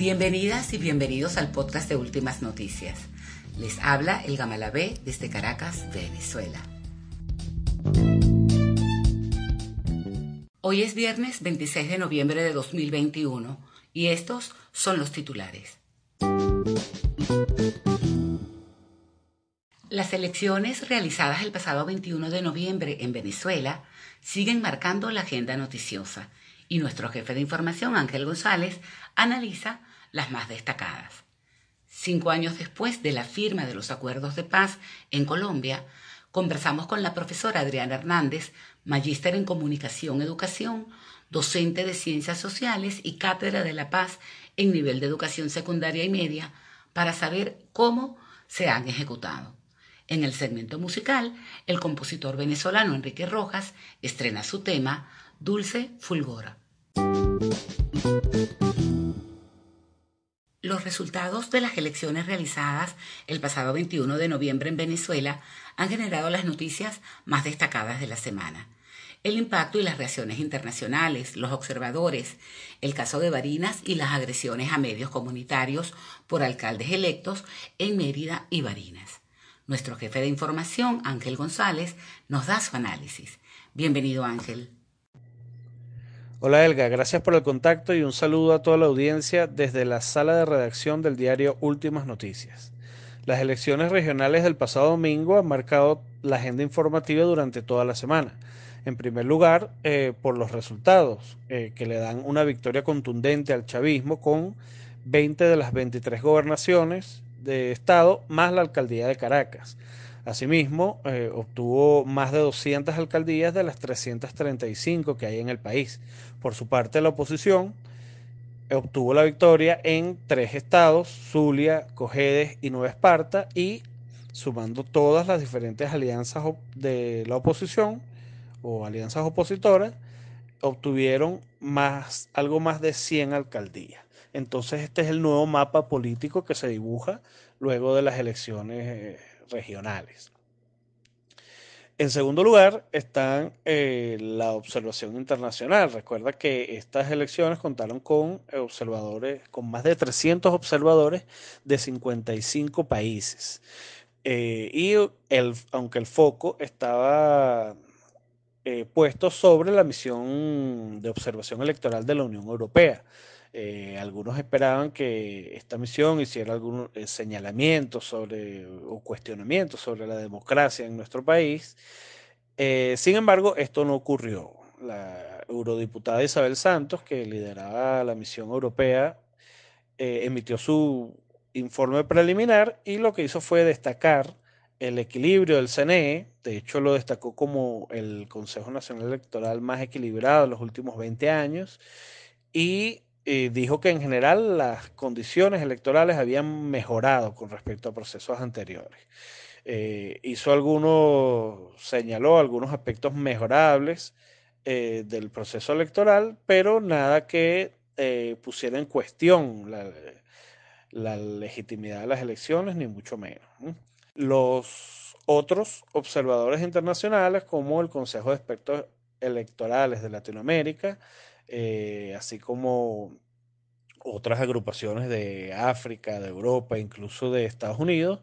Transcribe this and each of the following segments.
Bienvenidas y bienvenidos al podcast de Últimas Noticias. Les habla el Gamalabé desde Caracas, Venezuela. Hoy es viernes 26 de noviembre de 2021 y estos son los titulares. Las elecciones realizadas el pasado 21 de noviembre en Venezuela siguen marcando la agenda noticiosa y nuestro jefe de información, Ángel González, analiza las más destacadas. Cinco años después de la firma de los acuerdos de paz en Colombia, conversamos con la profesora Adriana Hernández, magíster en comunicación educación, docente de ciencias sociales y cátedra de la paz en nivel de educación secundaria y media, para saber cómo se han ejecutado. En el segmento musical, el compositor venezolano Enrique Rojas estrena su tema Dulce Fulgora. Los resultados de las elecciones realizadas el pasado 21 de noviembre en Venezuela han generado las noticias más destacadas de la semana. El impacto y las reacciones internacionales, los observadores, el caso de Barinas y las agresiones a medios comunitarios por alcaldes electos en Mérida y Barinas. Nuestro jefe de información, Ángel González, nos da su análisis. Bienvenido, Ángel. Hola Elga, gracias por el contacto y un saludo a toda la audiencia desde la sala de redacción del diario Últimas Noticias. Las elecciones regionales del pasado domingo han marcado la agenda informativa durante toda la semana. En primer lugar, eh, por los resultados, eh, que le dan una victoria contundente al chavismo con 20 de las 23 gobernaciones de Estado más la alcaldía de Caracas. Asimismo, eh, obtuvo más de 200 alcaldías de las 335 que hay en el país. Por su parte, la oposición obtuvo la victoria en tres estados, Zulia, Cojedes y Nueva Esparta, y sumando todas las diferentes alianzas de la oposición o alianzas opositoras, obtuvieron más, algo más de 100 alcaldías. Entonces este es el nuevo mapa político que se dibuja luego de las elecciones eh, regionales. En segundo lugar está eh, la observación internacional. Recuerda que estas elecciones contaron con observadores, con más de 300 observadores de 55 países. Eh, y el, aunque el foco estaba eh, puesto sobre la misión de observación electoral de la Unión Europea. Eh, algunos esperaban que esta misión hiciera algún eh, señalamiento sobre o cuestionamiento sobre la democracia en nuestro país. Eh, sin embargo, esto no ocurrió. La eurodiputada Isabel Santos, que lideraba la misión europea, emitió su informe preliminar y lo que hizo fue destacar el equilibrio del CNE, de hecho lo destacó como el Consejo Nacional Electoral más equilibrado en los últimos 20 años, y eh, dijo que en general las condiciones electorales habían mejorado con respecto a procesos anteriores. Eh, hizo algunos, señaló algunos aspectos mejorables eh, del proceso electoral, pero nada que pusiera en cuestión la, la, legitimidad de las elecciones, ni mucho menos. Los otros observadores internacionales, como el Consejo de Expertos Electorales de Latinoamérica, eh, así como otras agrupaciones de África, de Europa, incluso de Estados Unidos,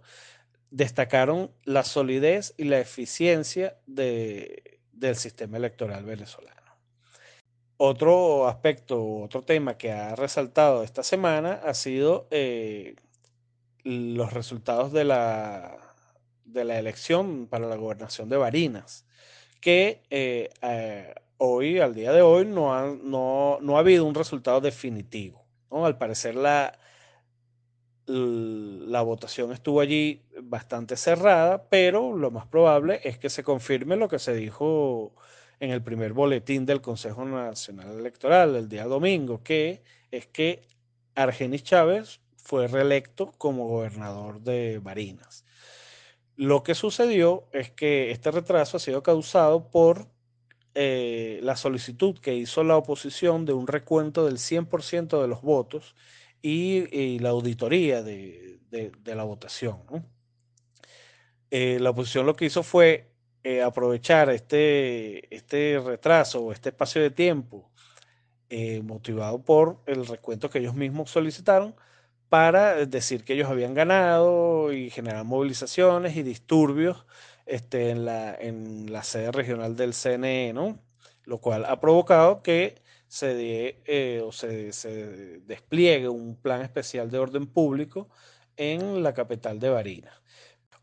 destacaron la solidez y la eficiencia del sistema electoral venezolano. Otro aspecto, otro tema que ha resaltado esta semana ha sido eh, los resultados de la, de la elección para la gobernación de Barinas, que eh, hoy, al día de hoy, no ha, no, ha habido un resultado definitivo. Al parecer la, la votación estuvo allí bastante cerrada, pero lo más probable es que se confirme lo que se dijo en el primer boletín del Consejo Nacional Electoral el día domingo, que es que Argenis Chávez fue reelecto como gobernador de Barinas. Lo que sucedió es que este retraso ha sido causado por eh, la solicitud que hizo la oposición de un recuento del 100% de los votos y, la auditoría de, la votación. Eh, la oposición lo que hizo fue eh, aprovechar este, este retraso o este espacio de tiempo motivado por el recuento que ellos mismos solicitaron para decir que ellos habían ganado y generar movilizaciones y disturbios este, en, la, en la sede regional del CNE, ¿no? Lo cual ha provocado que se, eh, o se, se, despliegue un plan especial de orden público en la capital de Barinas.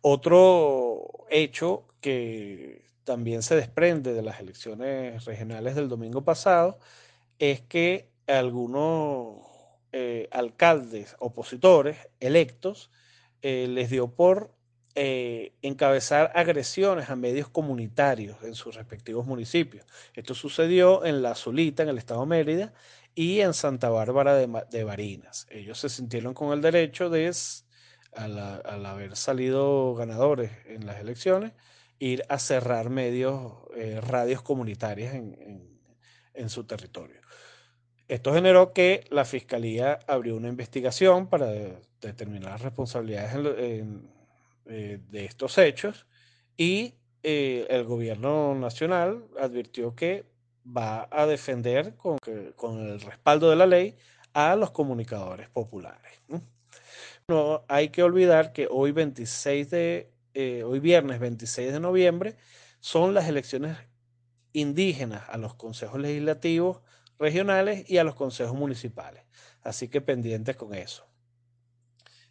Otro hecho que también se desprende de las elecciones regionales del domingo pasado es que algunos eh, alcaldes opositores electos eh, les dio por eh, encabezar agresiones a medios comunitarios en sus respectivos municipios. Esto sucedió en La Zulita, en el estado de Mérida, y en Santa Bárbara de, Barinas. Ellos se sintieron con el derecho de, al, haber salido ganadores en las elecciones, ir a cerrar medios, radios comunitarias en su territorio. Esto generó que la Fiscalía abrió una investigación para determinar las responsabilidades eh, de estos hechos y eh, el gobierno nacional advirtió que va a defender con, el respaldo de la ley a los comunicadores populares. ¿no? hay que olvidar que hoy 26 de eh, hoy viernes 26 de noviembre son las elecciones indígenas a los consejos legislativos regionales y a los consejos municipales. Así que pendientes con eso.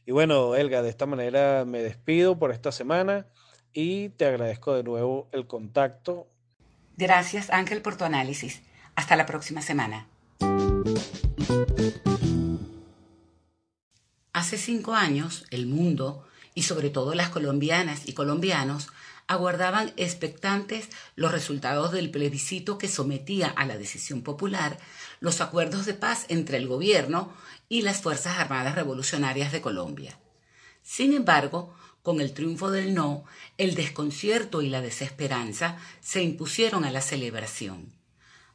Y bueno, Elga, de esta manera me despido por esta semana y te agradezco de nuevo el contacto. Gracias Ángel por tu análisis. Hasta la próxima semana. Hace cinco años, el mundo, y sobre todo las colombianas y colombianos, aguardaban expectantes los resultados del plebiscito que sometía a la decisión popular los acuerdos de paz entre el gobierno y las Fuerzas Armadas Revolucionarias de Colombia. Sin embargo, con el triunfo del no, el desconcierto y la desesperanza se impusieron a la celebración.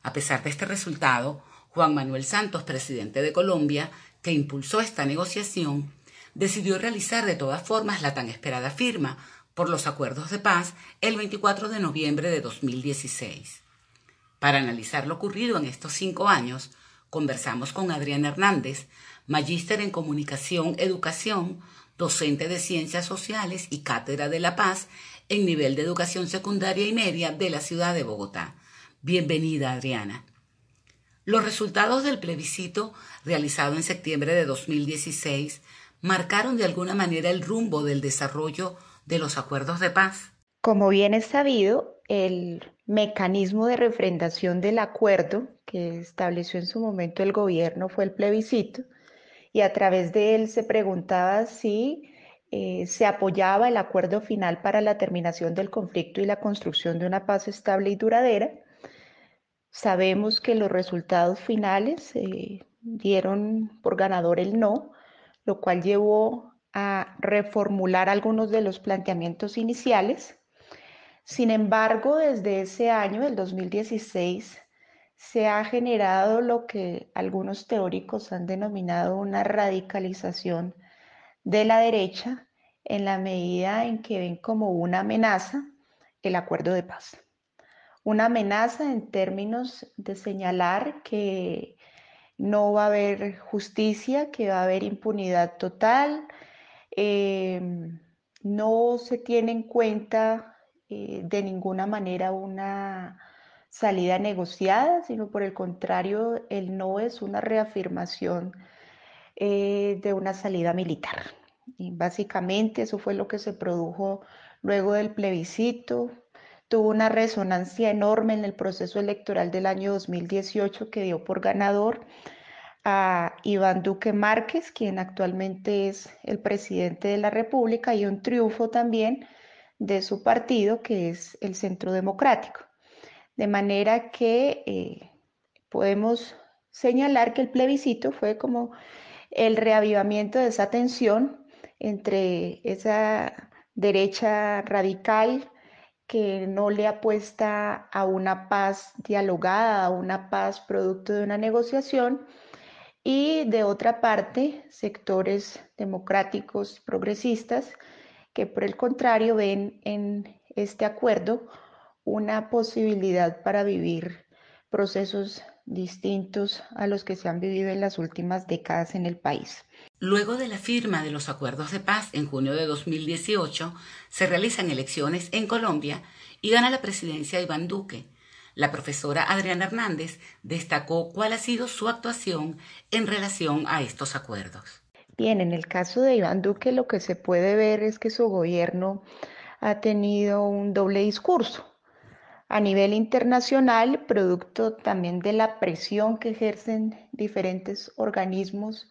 A pesar de este resultado, Juan Manuel Santos, presidente de Colombia, que impulsó esta negociación, decidió realizar de todas formas la tan esperada firma por los acuerdos de paz el 24 de noviembre de 2016. Para analizar lo ocurrido en estos cinco años, conversamos con Adrián Hernández, magíster en comunicación, educación, docente de ciencias sociales y cátedra de la paz en nivel de educación secundaria y media de la ciudad de Bogotá. Bienvenida, Adriana. Los resultados del plebiscito realizado en septiembre de 2016 marcaron de alguna manera el rumbo del desarrollo de los acuerdos de paz? Como bien es sabido, el mecanismo de refrendación del acuerdo que estableció en su momento el gobierno fue el plebiscito y a través de él se preguntaba si eh, se apoyaba el acuerdo final para la terminación del conflicto y la construcción de una paz estable y duradera. Sabemos que los resultados finales eh, dieron por ganador el no, lo cual llevó reformular algunos de los planteamientos iniciales. Sin embargo, desde ese año, el 2016, se ha generado lo que algunos teóricos han denominado una radicalización de la derecha en la medida en que ven como una amenaza el acuerdo de paz. Una amenaza en términos de señalar que no va a haber justicia, que va a haber impunidad total, Em, no se tiene en cuenta eh, de ninguna manera una salida negociada, sino por el contrario, el no es una reafirmación eh, de una salida militar. Y básicamente eso fue lo que se produjo luego del plebiscito. Tuvo una resonancia enorme en el proceso electoral del año 2018 que dio por ganador a Iván Duque Márquez, quien actualmente es el presidente de la República, y un triunfo también de su partido, que es el Centro Democrático. De manera que eh, podemos señalar que el plebiscito fue como el reavivamiento de esa tensión entre esa derecha radical que no le apuesta a una paz dialogada, a una paz producto de una negociación, y de otra parte, sectores democráticos progresistas que por el contrario ven en este acuerdo una posibilidad para vivir procesos distintos a los que se han vivido en las últimas décadas en el país. Luego de la firma de los acuerdos de paz en junio de 2018, se realizan elecciones en Colombia y gana la presidencia Iván Duque. La profesora Adriana Hernández destacó cuál ha sido su actuación en relación a estos acuerdos. Bien, en el caso de Iván Duque lo que se puede ver es que su gobierno ha tenido un doble discurso. A nivel internacional, producto también de la presión que ejercen diferentes organismos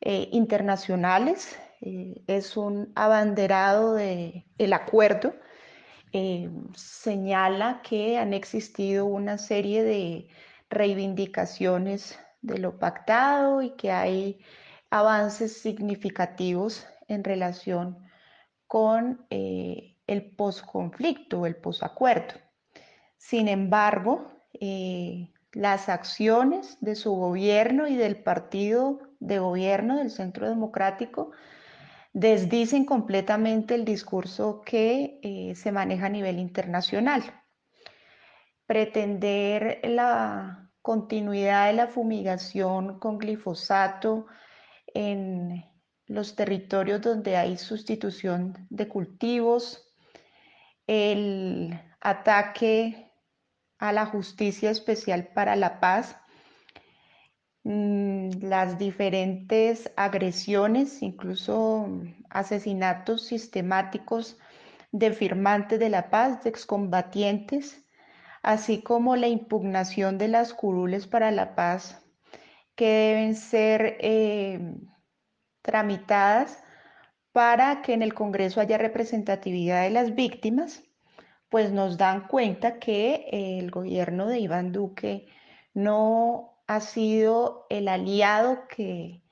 eh, internacionales. Eh, es un abanderado del el acuerdo. Eh, señala que han existido una serie de reivindicaciones de lo pactado y que hay avances significativos en relación con el posconflicto, el posacuerdo. Sin embargo, las acciones de su gobierno y del partido de gobierno del Centro Democrático desdicen completamente el discurso que eh, se maneja a nivel internacional. Pretender la continuidad de la fumigación con glifosato en los territorios donde hay sustitución de cultivos, el ataque a la justicia especial para la paz, las diferentes agresiones, incluso asesinatos sistemáticos de firmantes de la paz, de excombatientes, así como la impugnación de las curules para la paz que deben ser eh, tramitadas para que en el Congreso haya representatividad de las víctimas pues nos dan cuenta que el gobierno de Iván Duque no ha sido el aliado que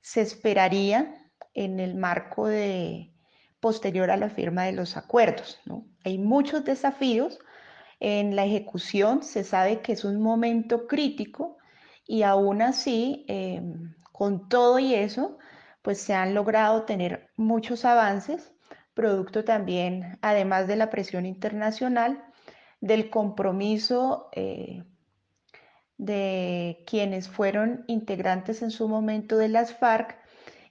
se esperaría en el marco de posterior a la firma de los acuerdos. Hay muchos desafíos en la ejecución, se sabe que es un momento crítico y aún así, em, con todo y eso, pues se han logrado tener muchos avances producto también, además de la presión internacional, del compromiso eh, de quienes fueron integrantes en su momento de las FARC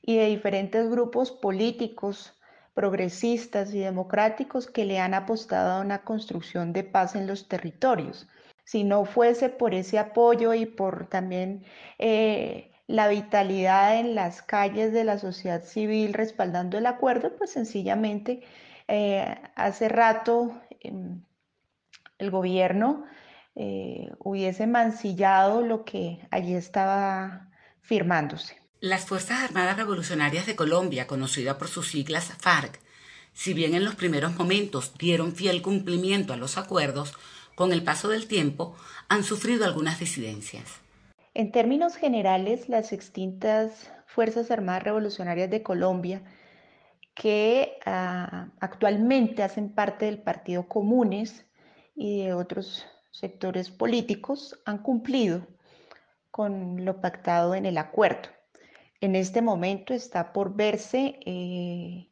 y de diferentes grupos políticos, progresistas y democráticos que le han apostado a una construcción de paz en los territorios. Si no fuese por ese apoyo y por también eh, la vitalidad en las calles de la sociedad civil respaldando el acuerdo, pues sencillamente eh, hace rato em, el gobierno eh, hubiese mancillado lo que allí estaba firmándose. Las Fuerzas Armadas Revolucionarias de Colombia, conocida por sus siglas FARC, si bien en los primeros momentos dieron fiel cumplimiento a los acuerdos, con el paso del tiempo han sufrido algunas disidencias. En términos generales, las extintas Fuerzas Armadas Revolucionarias de Colombia, que ah, actualmente hacen parte del Partido Comunes y de otros sectores políticos, han cumplido con lo pactado en el acuerdo. En este momento está por verse eh,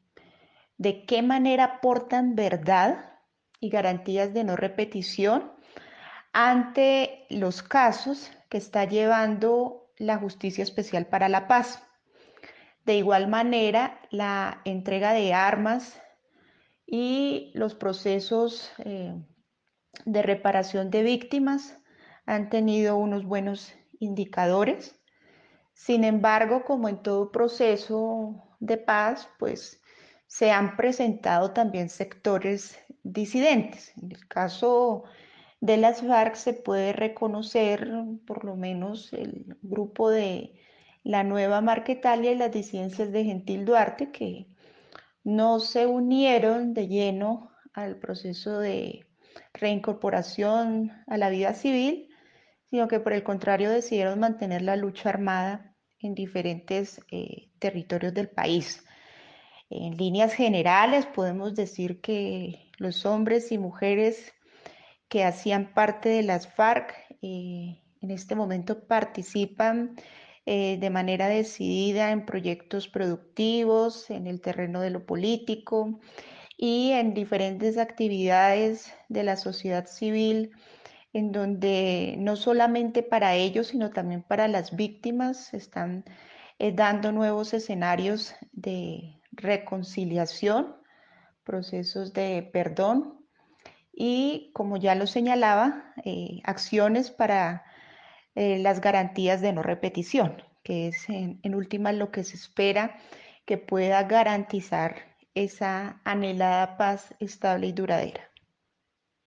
de qué manera aportan verdad y garantías de no repetición ante los casos que está llevando la Justicia Especial para la Paz. De igual manera, la entrega de armas y los procesos eh, de reparación de víctimas han tenido unos buenos indicadores. Sin embargo, como en todo proceso de paz, pues se han presentado también sectores disidentes. En el caso de las FARC se puede reconocer por lo menos el grupo de la nueva Marquetalia y las disidencias de Gentil Duarte que no se unieron de lleno al proceso de reincorporación a la vida civil, sino que por el contrario decidieron mantener la lucha armada en diferentes eh, territorios del país. En líneas generales podemos decir que los hombres y mujeres que hacían parte de las FARC eh, en este momento participan eh, de manera decidida en proyectos productivos, en el terreno de lo político y en diferentes actividades de la sociedad civil, en donde no solamente para ellos, sino también para las víctimas están eh, dando nuevos escenarios de reconciliación, procesos de perdón y, como ya lo señalaba, eh, acciones para eh, las garantías de no repetición, que es en, en última lo que se espera que pueda garantizar esa anhelada paz estable y duradera.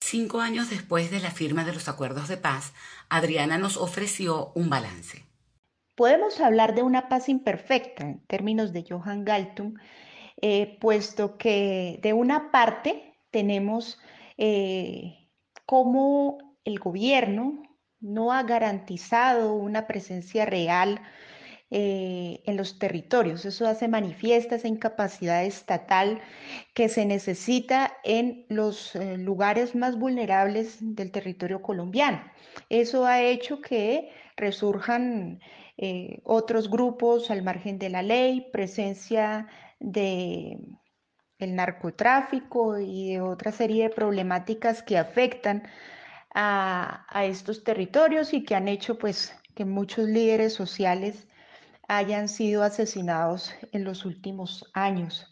Cinco años después de la firma de los acuerdos de paz, Adriana nos ofreció un balance. Podemos hablar de una paz imperfecta en términos de Johann Galtung, eh, puesto que de una parte tenemos eh, cómo el gobierno no ha garantizado una presencia real eh, en los territorios. Eso hace manifiesta esa incapacidad estatal que se necesita en los eh, lugares más vulnerables del territorio colombiano. Eso ha hecho que resurjan eh, otros grupos al margen de la ley, presencia de el narcotráfico y de otra serie de problemáticas que afectan a, estos territorios y que han hecho pues que muchos líderes sociales hayan sido asesinados en los últimos años.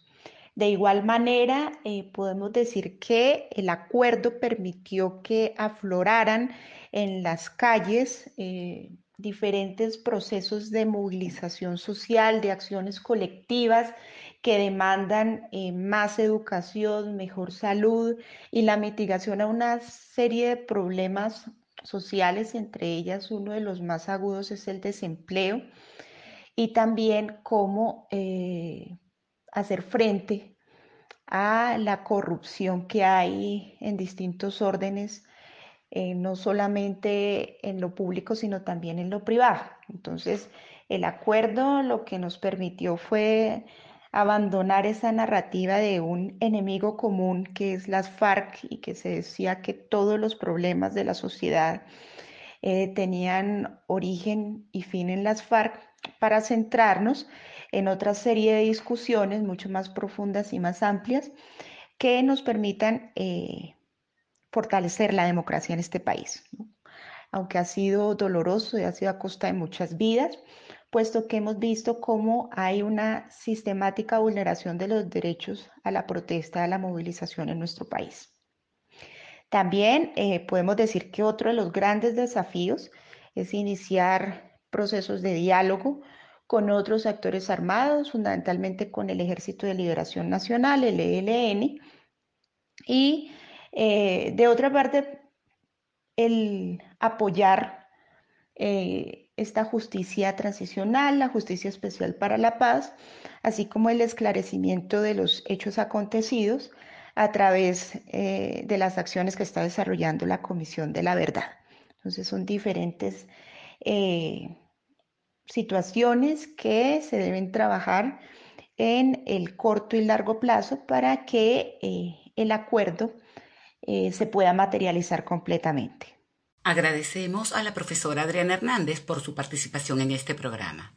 De igual manera, eh, podemos decir que el acuerdo permitió que afloraran en las calles eh, diferentes procesos de movilización social, de acciones colectivas que demandan eh, más educación, mejor salud y la mitigación a una serie de problemas sociales, entre ellas uno de los más agudos es el desempleo, y también cómo eh, hacer frente a la corrupción que hay en distintos órdenes, eh, no solamente en lo público, sino también en lo privado. Entonces, el acuerdo lo que nos permitió fue abandonar esa narrativa de un enemigo común que es las FARC y que se decía que todos los problemas de la sociedad eh, tenían origen y fin en las FARC para centrarnos en otra serie de discusiones mucho más profundas y más amplias que nos permitan eh, fortalecer la democracia en este país. Aunque ha sido doloroso y ha sido a costa de muchas vidas, puesto que hemos visto cómo hay una sistemática vulneración de los derechos a la protesta, a la movilización en nuestro país. También eh, podemos decir que otro de los grandes desafíos es iniciar procesos de diálogo con otros actores armados, fundamentalmente con el Ejército de Liberación Nacional, el ELN, y eh, de otra parte, el apoyar eh, esta justicia transicional, la justicia especial para la paz, así como el esclarecimiento de los hechos acontecidos a través eh, de las acciones que está desarrollando la Comisión de la Verdad. Entonces son diferentes eh, situaciones que se deben trabajar en el corto y largo plazo para que eh, el acuerdo se pueda materializar completamente. Agradecemos a la profesora Adriana Hernández por su participación en este programa.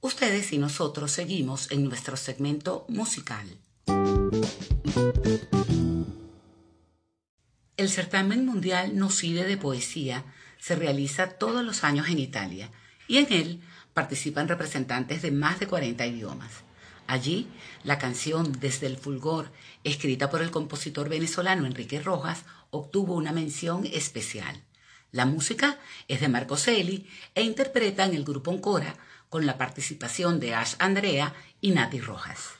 Ustedes y nosotros seguimos en nuestro segmento musical. El certamen mundial Nocide de poesía se realiza todos los años en Italia y en él participan representantes de más de 40 idiomas. Allí, la canción Desde el Fulgor, escrita por el compositor venezolano Enrique Rojas, obtuvo una mención especial. La música es de Marco Celi e interpretan el grupo Ancora con la participación de Ash Andrea y Nati Rojas.